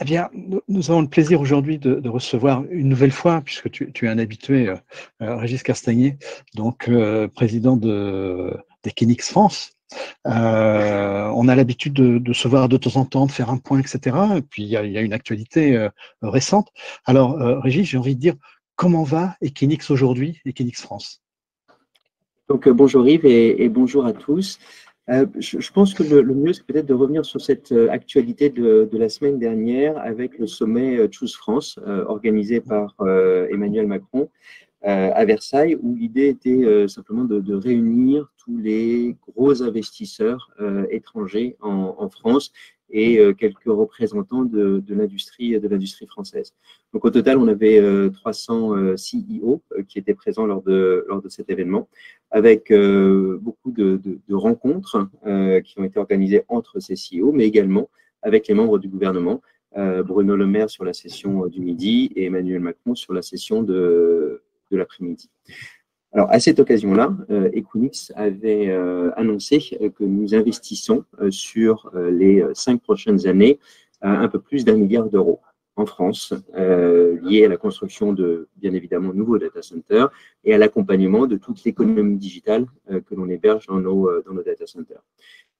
Eh bien, nous, avons le plaisir aujourd'hui de, recevoir une nouvelle fois, puisque tu, es un habitué, euh, euh, Régis Castagnier, donc euh, président de, d'Equinix France. on a l'habitude de, se voir de temps en temps, de faire un point, etc. Et puis, il y a, une actualité récente. Alors, Régis, j'ai envie de dire, comment va Equinix aujourd'hui, Equinix France? Donc, bonjour Yves et bonjour à tous. Euh, je, pense que le, mieux, c'est peut-être de revenir sur cette euh, actualité de, la semaine dernière avec le sommet euh, Choose France, organisé par Emmanuel Macron à Versailles, où l'idée était simplement de, réunir tous les gros investisseurs étrangers en, France et quelques représentants de, l'industrie de l'industrie française. Donc au total, on avait 300 CEO qui étaient présents lors de, lors de cet événement avec euh, beaucoup de, rencontres euh, qui ont été organisées entre ces CEO, mais également avec les membres du gouvernement, euh, Bruno Le Maire sur la session du midi et Emmanuel Macron sur la session de, de l'après-midi. Alors, à cette occasion-là, Equinix avait annoncé que nous investissons sur les cinq prochaines années un peu plus d'un milliard d'euros en France, euh, lié à la construction de, bien évidemment, nouveaux data centers et à l'accompagnement de toute l'économie digitale euh, que l'on héberge dans nos, euh, data centers.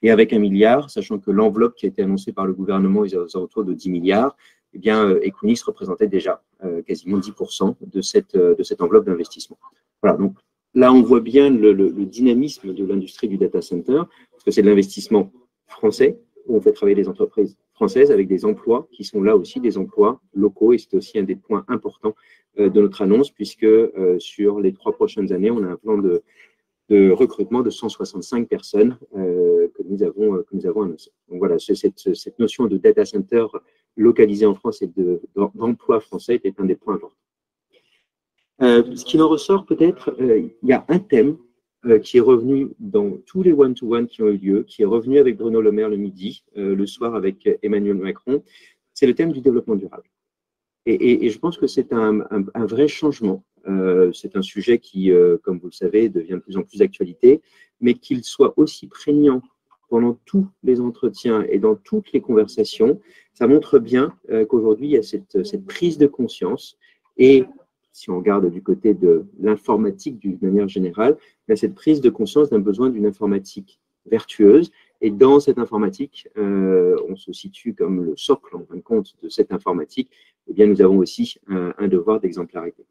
Et avec un milliard, sachant que l'enveloppe qui a été annoncée par le gouvernement est autour de 10 milliards, eh bien, Equinix représentait déjà quasiment 10% de cette, de cette enveloppe d'investissement. Voilà, donc là, on voit bien le, dynamisme de l'industrie du data center, parce que c'est de l'investissement français, où on fait travailler les entreprises françaises avec des emplois qui sont là aussi des emplois locaux et c'est aussi un des points importants euh, de notre annonce puisque euh, sur les trois prochaines années, on a un plan de, recrutement de 165 personnes euh, que, nous avons, que nous avons annoncé. Donc voilà, cette, notion de data center localisé en France et d'emploi français est un des points importants. Ce qui en ressort peut-être, il y a un thème euh, qui est revenu dans tous les one-to-one qui ont eu lieu, qui est revenu avec Bruno Le Maire le midi, euh, le soir avec Emmanuel Macron, c'est le thème du développement durable. Et, je pense que c'est un, vrai changement. Euh, c'est un sujet qui, comme vous le savez, devient de plus en plus d'actualité, mais qu'il soit aussi prégnant pendant tous les entretiens et dans toutes les conversations, ça montre bien qu'aujourd'hui, il y a cette, cette, prise de conscience et si on regarde du côté de l'informatique d'une manière générale, il y a cette prise de conscience d'un besoin d'une informatique vertueuse. Et dans cette informatique, euh, on se situe comme le socle, en fin de compte, de cette informatique. Eh bien, nous avons aussi un, devoir d'exemplarité.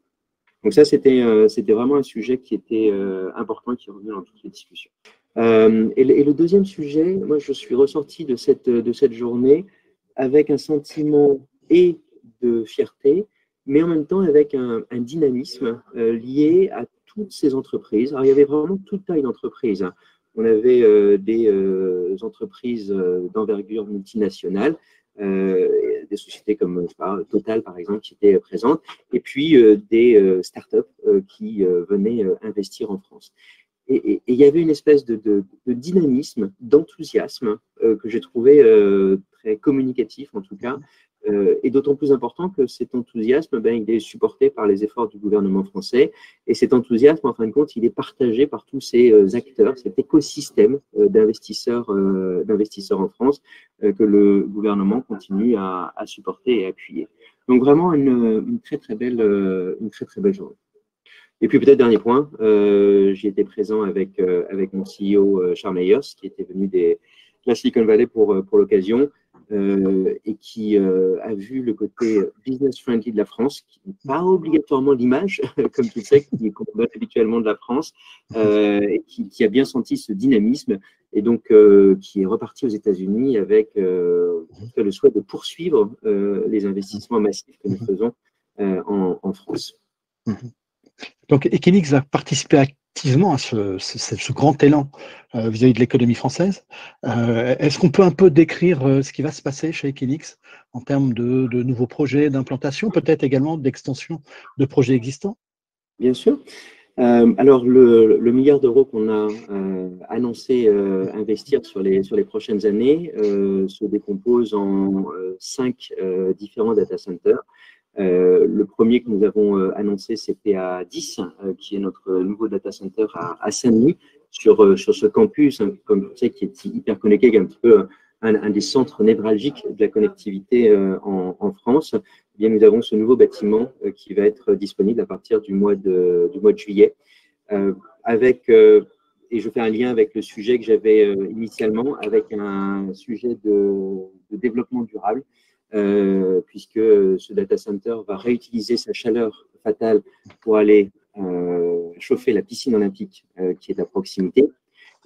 Donc ça, c'était euh, vraiment un sujet qui était euh, important, qui est revenu dans toutes les discussions. Et, le deuxième sujet, moi, je suis ressorti de cette, de cette journée avec un sentiment et de fierté, mais en même temps avec un, dynamisme euh, lié à toutes ces entreprises. Alors, il y avait vraiment toute taille d'entreprises. On avait euh, des euh, entreprises d'envergure multinationale, des sociétés comme Total, par exemple, qui étaient présentes, et puis des startups qui venaient investir en France. Et, il y avait une espèce de, dynamisme, d'enthousiasme que j'ai trouvé très communicatif, en tout cas, euh, et d'autant plus important que cet enthousiasme, ben, il est supporté par les efforts du gouvernement français. Et cet enthousiasme, en fin de compte, il est partagé par tous ces euh, acteurs, cet écosystème euh, d'investisseurs, en France que le gouvernement continue à, supporter et appuyer. Donc vraiment une, très très belle, une très très belle journée. Et puis peut-être dernier point, j'ai été présent avec avec mon CEO Charles Meyers, qui était venu des, de la Silicon Valley pour pour l'occasion. Euh, et qui euh, a vu le côté business friendly de la France, qui n'est pas obligatoirement l'image, comme tu sais, qu'on donne habituellement de la France, euh, et qui, a bien senti ce dynamisme, et donc qui est reparti aux États-Unis avec le souhait de poursuivre les investissements massifs que nous faisons en, en, France. Donc Equinix a participé à effectivement à ce, grand élan euh, vis-à-vis de l'économie française. Euh, est-ce qu'on peut un peu décrire euh, ce qui va se passer chez Equinix en termes de, nouveaux projets d'implantation, peut-être également d'extension de projets existants? Bien sûr. alors, le, milliard d'euros qu'on a annoncé investir sur les prochaines années se décompose en cinq différents data centers. Euh, le premier que nous avons euh, annoncé, c'est PA10, euh, qui est notre nouveau data center à, Saint-Denis, sur, ce campus, hein, comme tu sais, qui est hyper connecté, qui est un petit peu un, des centres névralgiques de la connectivité en, France, eh bien, nous avons ce nouveau bâtiment qui va être disponible à partir du mois de, juillet, avec et je fais un lien avec le sujet que j'avais initialement, avec un sujet de développement durable, euh, puisque ce data center va réutiliser sa chaleur fatale pour aller euh, chauffer la piscine olympique euh, qui est à proximité.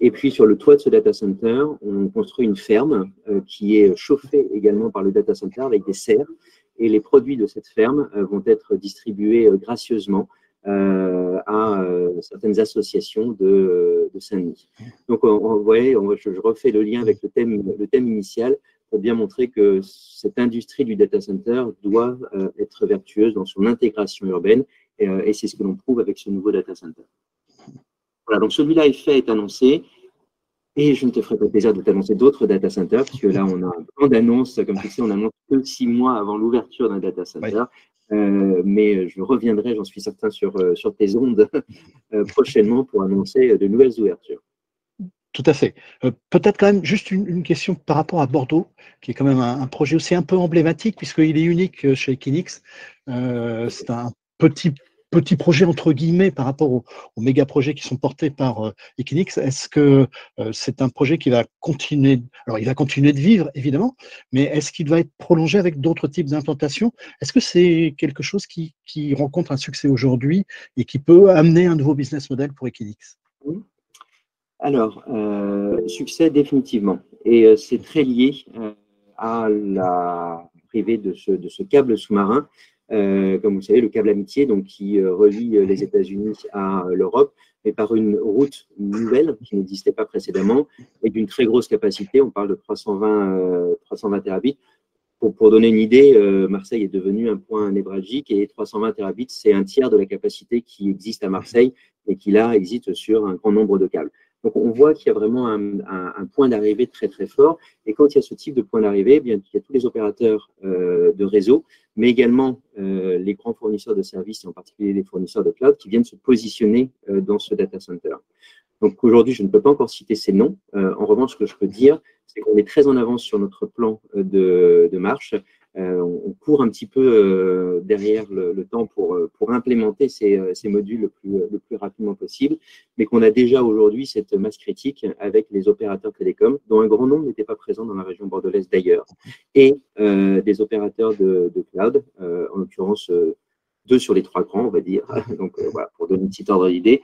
Et puis sur le toit de ce data center, on construit une ferme qui est chauffée également par le data center avec des serres. Et les produits de cette ferme vont être distribués gracieusement à certaines associations de, de Saint-Denis. Donc, on, voyez, je, refais le lien avec le thème initial bien montrer que cette industrie du data center doit euh, être vertueuse dans son intégration urbaine, euh, et, c'est ce que l'on prouve avec ce nouveau data center. Voilà, donc celui-là est fait, est annoncé, et je ne te ferai pas plaisir de t'annoncer d'autres data centers, puisque là, on a un plan d'annonce, comme tu sais, on annonce que six mois avant l'ouverture d'un data center. Euh, mais je reviendrai, j'en suis certain, sur, sur tes ondes prochainement pour annoncer de nouvelles ouvertures. Tout à fait. Euh, peut-être quand même juste une, question par rapport à Bordeaux, qui est quand même un, projet aussi un peu emblématique, puisqu'il est unique euh, chez Equinix. Euh, c'est un petit, petit projet, entre guillemets, par rapport aux, méga projets qui sont portés par Equinix. Est-ce que c'est un projet qui va continuer Alors, il va continuer de vivre, évidemment, mais est-ce qu'il va être prolongé avec d'autres types d'implantations? Est-ce que c'est quelque chose qui, qui rencontre un succès aujourd'hui et qui peut amener un nouveau business model pour Equinix? Alors, euh, succès définitivement. Et euh, c'est très lié euh, à la privée de ce, de ce câble sous-marin. comme vous le savez, le câble amitié, donc qui relie les États-Unis à l'Europe, mais par une route nouvelle qui n'existait pas précédemment et d'une très grosse capacité. On parle de 320, 320 terabits. Pour, pour, donner une idée, Marseille est devenu un point névralgique et 320 terabits, c'est un tiers de la capacité qui existe à Marseille et qui là existe sur un grand nombre de câbles. Donc on voit qu'il y a vraiment un, point d'arrivée très très fort. Et quand il y a ce type de point d'arrivée, eh bien il y a tous les opérateurs euh, de réseau, mais également euh, les grands fournisseurs de services, et en particulier les fournisseurs de cloud, qui viennent se positionner euh, dans ce data center. Donc aujourd'hui, je ne peux pas encore citer ces noms. en revanche, ce que je peux dire, c'est qu'on est très en avance sur notre plan de, de marche. Euh, on court un petit peu euh, derrière le, temps pour, euh, pour implémenter ces, ces, modules le plus, rapidement possible, mais qu'on a déjà aujourd'hui cette masse critique avec les opérateurs télécoms, dont un grand nombre n'était pas présent dans la région bordelaise d'ailleurs, et des opérateurs de cloud, en l'occurrence deux sur les trois grands, on va dire, donc voilà, pour donner une petite ordre d'idée,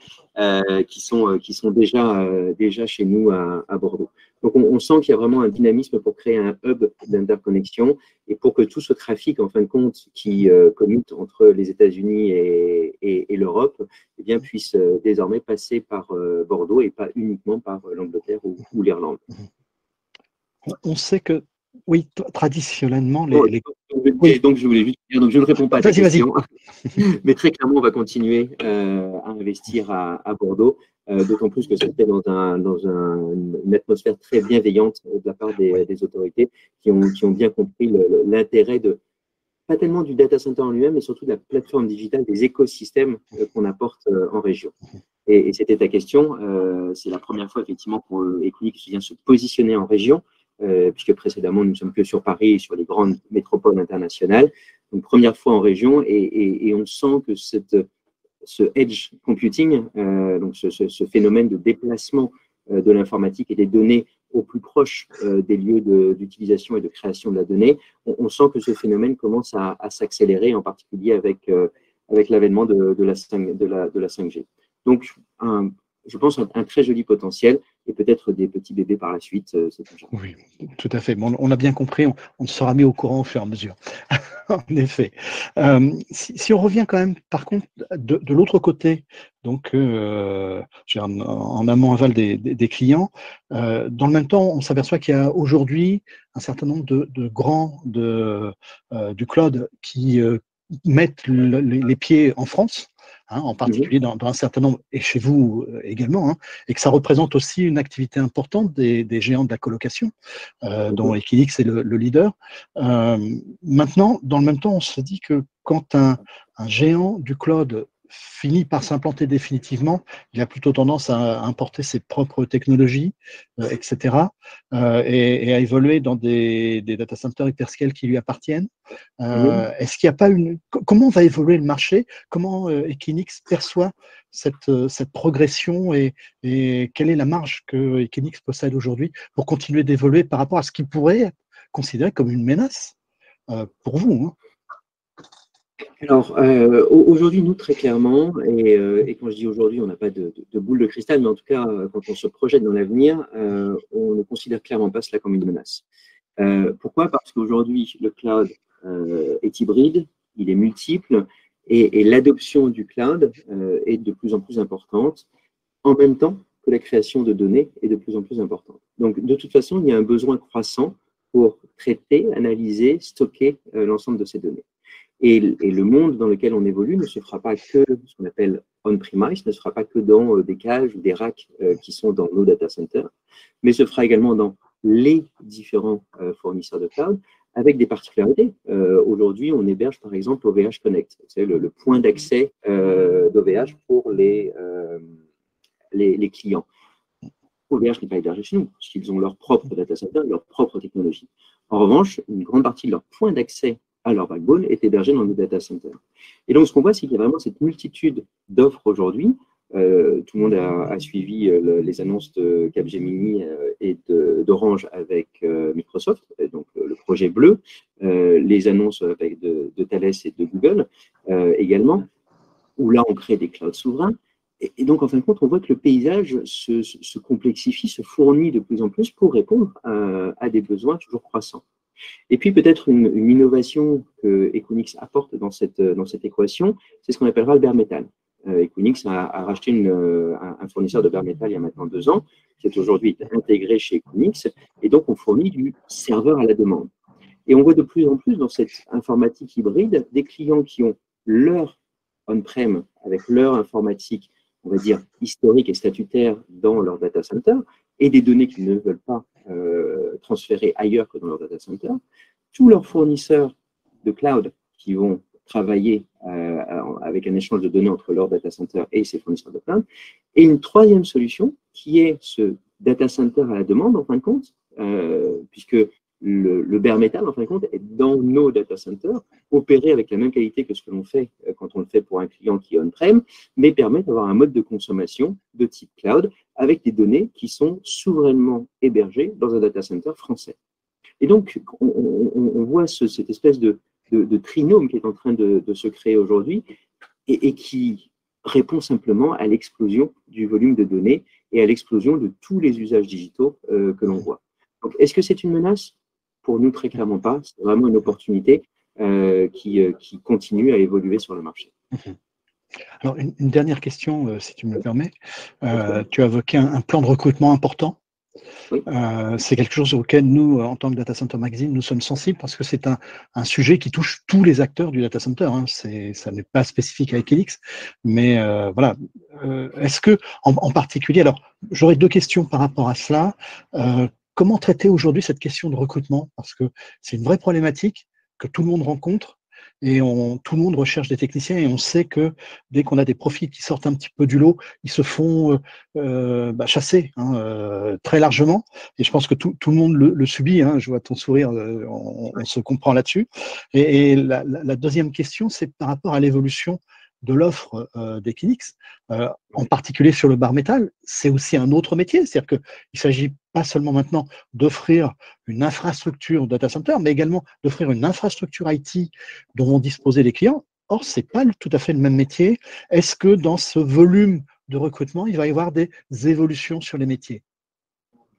qui sont, qui sont déjà, déjà chez nous à, à Bordeaux. Donc, on, sent qu'il y a vraiment un dynamisme pour créer un hub d'interconnexion et pour que tout ce trafic, en fin de compte, qui euh, commute entre les États-Unis et, l'Europe, eh bien, puisse euh, désormais passer par euh, Bordeaux et pas uniquement par l'Angleterre ou, l'Irlande. On sait que, oui, traditionnellement, les. Oh, donc, je voulais juste dire, donc je ne réponds pas à ta question, mais très clairement, on va continuer à investir à Bordeaux euh, d'autant plus que c'était dans, un, dans un, une atmosphère très bienveillante de la part des, des autorités qui ont, qui ont, bien compris l'intérêt de, pas tellement du data center en lui-même, mais surtout de la plateforme digitale, des écosystèmes euh, qu'on apporte euh, en région. Et, et c'était ta question, euh, c'est la première fois effectivement pour Equinix vient se positionner en région, euh, puisque précédemment nous ne sommes que sur Paris et sur les grandes métropoles internationales. Donc première fois en région, et, on sent que ce edge computing, euh, donc ce, phénomène de déplacement euh, de l'informatique et des données au plus proche des lieux d'utilisation et de création de la donnée, on, sent que ce phénomène commence à, s'accélérer, en particulier avec, avec l'avènement de, la 5, de, la, de la 5G. Donc, un, je pense, un, très joli potentiel et peut-être des petits bébés par la suite. Euh, oui, tout à fait. on a bien compris, on, sera mis au courant au fur et à mesure. en effet. Euh, si, on revient quand même, par contre, de, l'autre côté, donc euh, en, amont aval des, clients, dans le même temps, on s'aperçoit qu'il y a aujourd'hui un certain nombre de, grands du cloud qui mettent les pieds en France Hein, en particulier dans, un certain nombre, et chez vous euh, également, hein, et que ça représente aussi une activité importante des, géants de la colocation, euh, dont Equinix est le, leader. Euh, maintenant, dans le même temps, on se dit que quand un, géant du cloud finit par s'implanter définitivement, il a plutôt tendance à importer ses propres technologies, euh, etc., euh, et, à évoluer dans des, data centers hyperscale qui lui appartiennent. Euh, est-ce qu'il n'y a pas une. Comment va évoluer le marché? Comment Equinix perçoit cette, cette progression et, et, quelle est la marge que Equinix possède aujourd'hui pour continuer d'évoluer par rapport à ce qui pourrait être considéré comme une menace pour vous hein? Alors, euh, aujourd'hui, nous, très clairement, euh, et, quand je dis aujourd'hui, on n'a pas de, boule de cristal, mais en tout cas, euh, quand on se projette dans l'avenir, on ne considère clairement pas cela comme une menace. pourquoi? Parce qu'aujourd'hui, le cloud est hybride, il est multiple, et, et l'adoption du cloud est de plus en plus importante, en même temps que la création de données est de plus en plus importante. Donc, de toute façon, il y a un besoin croissant pour traiter, analyser, stocker l'ensemble de ces données. Et, le monde dans lequel on évolue ne se fera pas que ce qu'on appelle on-premise, ne se fera pas que dans euh, des cages ou des racks euh, qui sont dans nos data centers, mais se fera également dans les différents euh, fournisseurs de cloud avec des particularités. Aujourd'hui, on héberge par exemple OVH Connect, c'est le, point d'accès d'OVH pour les, les, clients. OVH n'est pas hébergé chez nous, parce ont leur propre data center, leur propre technologie. En revanche, une grande partie de leur point d'accès à leur backbone est hébergé dans nos data centers. Et donc, ce qu'on voit, c'est qu'il y a vraiment cette multitude d'offres aujourd'hui. Euh, tout le monde a, suivi euh, les annonces de Capgemini euh, et d'Orange avec Microsoft, donc le projet bleu, les annonces avec de, Thales et de Google également, où là, on crée des clouds souverains. Et, donc, en fin de compte, on voit que le paysage se, complexifie, se fournit de plus en plus pour répondre à des besoins toujours croissants. Et puis peut-être une, innovation que Equinix apporte dans cette, dans cette équation, c'est ce qu'on appellera le bare metal. Euh, Equinix a, racheté euh, un, fournisseur de bare il y a maintenant deux ans, qui est aujourd'hui intégré chez Equinix, et donc on fournit du serveur à la demande. Et on voit de plus en plus dans cette informatique hybride des clients qui ont leur on-prem avec leur informatique, on va dire, historique et statutaire dans leur data center, et des données qu'ils ne veulent pas euh, transférer ailleurs que dans leur data center. Tous leurs fournisseurs de cloud qui vont travailler euh, avec un échange de données entre leur data center et ces fournisseurs de cloud. Et une troisième solution qui est ce data center à la demande, en fin de compte, euh, puisque le, le, bare metal, en fin de compte, est dans nos data centers, opéré avec la même qualité que ce que l'on fait euh, quand on le fait pour un client qui est on-prem, mais permet d'avoir un mode de consommation de type cloud avec des données qui sont souverainement hébergées dans un data center français. Et donc, on, voit cette espèce de, trinôme qui est en train de, se créer aujourd'hui et, qui répond simplement à l'explosion du volume de données et à l'explosion de tous les usages digitaux euh, que l'on voit. Est-ce que c'est une menace? Pour nous, très clairement pas. C'est vraiment une opportunité euh, qui, euh, qui, continue à évoluer sur le marché. Mhm. Alors, une, dernière question, euh, si tu me le permets. tu as évoqué un, plan de recrutement important. c'est quelque chose auquel nous, en tant que Data Center Magazine, nous sommes sensibles parce que c'est un, un, sujet qui touche tous les acteurs du data center. Hein. Ça n'est pas spécifique à Equinix, mais voilà. Est-ce que, en, en, particulier, alors j'aurais deux questions par rapport à cela comment traiter aujourd'hui cette question de recrutement? Parce que c'est une vraie problématique que tout le monde rencontre et on, tout le monde recherche des techniciens et on sait que dès qu'on a des profils qui sortent un petit peu du lot, ils se font euh, euh, bah, chasser hein, euh, très largement. Et je pense que tout, le monde le, subit. Hein. je vois ton sourire, on, se comprend là-dessus. Et, la, deuxième question, c'est par rapport à l'évolution de l'offre euh, d'Equinix, euh, en particulier sur le bar métal, c'est aussi un autre métier. C'est-à-dire qu'il ne s'agit pas seulement maintenant d'offrir une infrastructure data center, mais également d'offrir une infrastructure IT dont vont disposer les clients. Or, ce n'est pas tout à fait le même métier. Est-ce que dans ce volume de recrutement, il va y avoir des évolutions sur les métiers?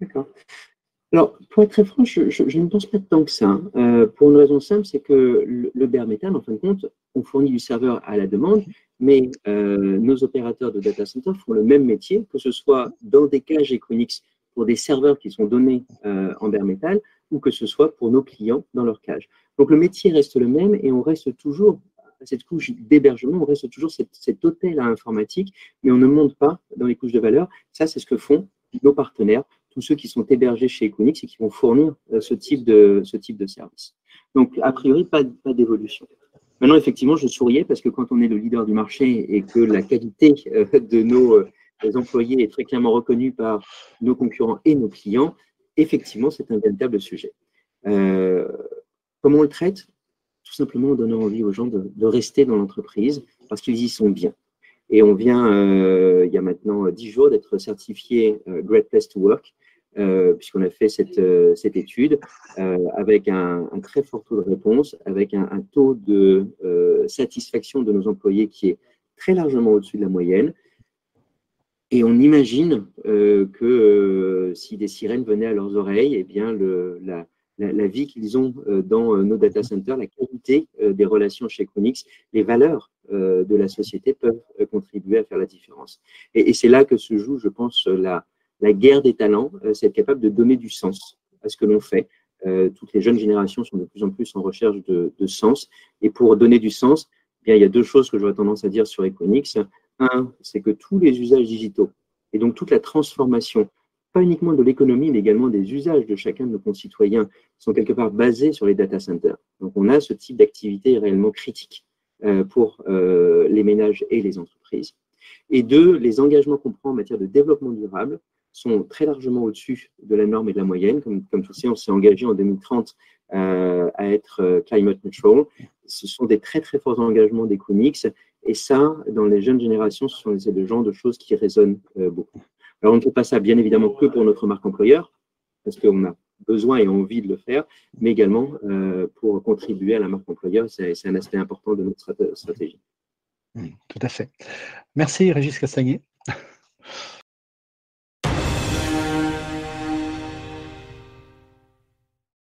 D'accord. Alors, pour être très franc, je, ne pense pas tant que ça. Euh, pour une raison simple, c'est que le, bare metal, en fin de compte, on fournit du serveur à la demande, mais euh, nos opérateurs de data center font le même métier, que ce soit dans des cages Equinix pour des serveurs qui sont donnés euh, en bare metal, ou que ce soit pour nos clients dans leur cage. Donc, le métier reste le même et on reste toujours à cette couche d'hébergement, on reste toujours cet, cet hôtel à informatique, mais on ne monte pas dans les couches de valeur. Ça, c'est ce que font nos partenaires tous ceux qui sont hébergés chez Equinix et qui vont fournir euh, ce type de, ce type de service. Donc, a priori, pas, pas d'évolution. Maintenant, effectivement, je souriais parce que quand on est le leader du marché et que la qualité de nos employés est très clairement reconnue par nos concurrents et nos clients, effectivement, c'est un véritable sujet. comment on le traite? Tout simplement en donnant envie aux gens de rester dans l'entreprise parce qu'ils y sont bien. Et on vient, euh, il y a maintenant dix jours, d'être certifié euh, Great Place to Work, euh, puisqu'on a fait cette, cette étude avec un, très fort taux de réponse, avec un taux de satisfaction de nos employés qui est très largement au-dessus de la moyenne. Et on imagine que si des sirènes venaient à leurs oreilles, eh bien la, vie qu'ils ont euh, dans euh, nos data centers, la qualité euh, des relations chez Chronix, les valeurs de la société peuvent contribuer à faire la différence. Et, c'est là que se joue, je pense, la, guerre des talents, c'est être capable de donner du sens à ce que l'on fait. toutes les jeunes générations sont de plus en plus en recherche de, sens. Et pour donner du sens, eh bien, il y a deux choses que j'aurais tendance à dire sur Equinix. Un, c'est que tous les usages digitaux et donc toute la transformation pas uniquement de l'économie, mais également des usages de chacun de nos concitoyens sont quelque part basés sur les data centers. Donc on a ce type d'activité réellement critique euh, pour euh, les ménages et les entreprises. Et deux, les engagements qu'on prend en matière de développement durable sont très largement au-dessus de la norme et de la moyenne. Comme, comme tu sais, on s'est engagé en 2030 euh, à être climate neutral. Ce sont des très très forts engagements des CONIX. Et ça, dans les jeunes générations, ce sont des gens de choses qui résonnent beaucoup. Alors, on ne fait pas ça, bien évidemment, que pour notre marque employeur, parce qu'on a besoin et envie de le faire, mais également euh, pour contribuer à la marque employeur. C'est un aspect important de notre stratégie. Mmh, tout à fait. Merci, Régis Castagné.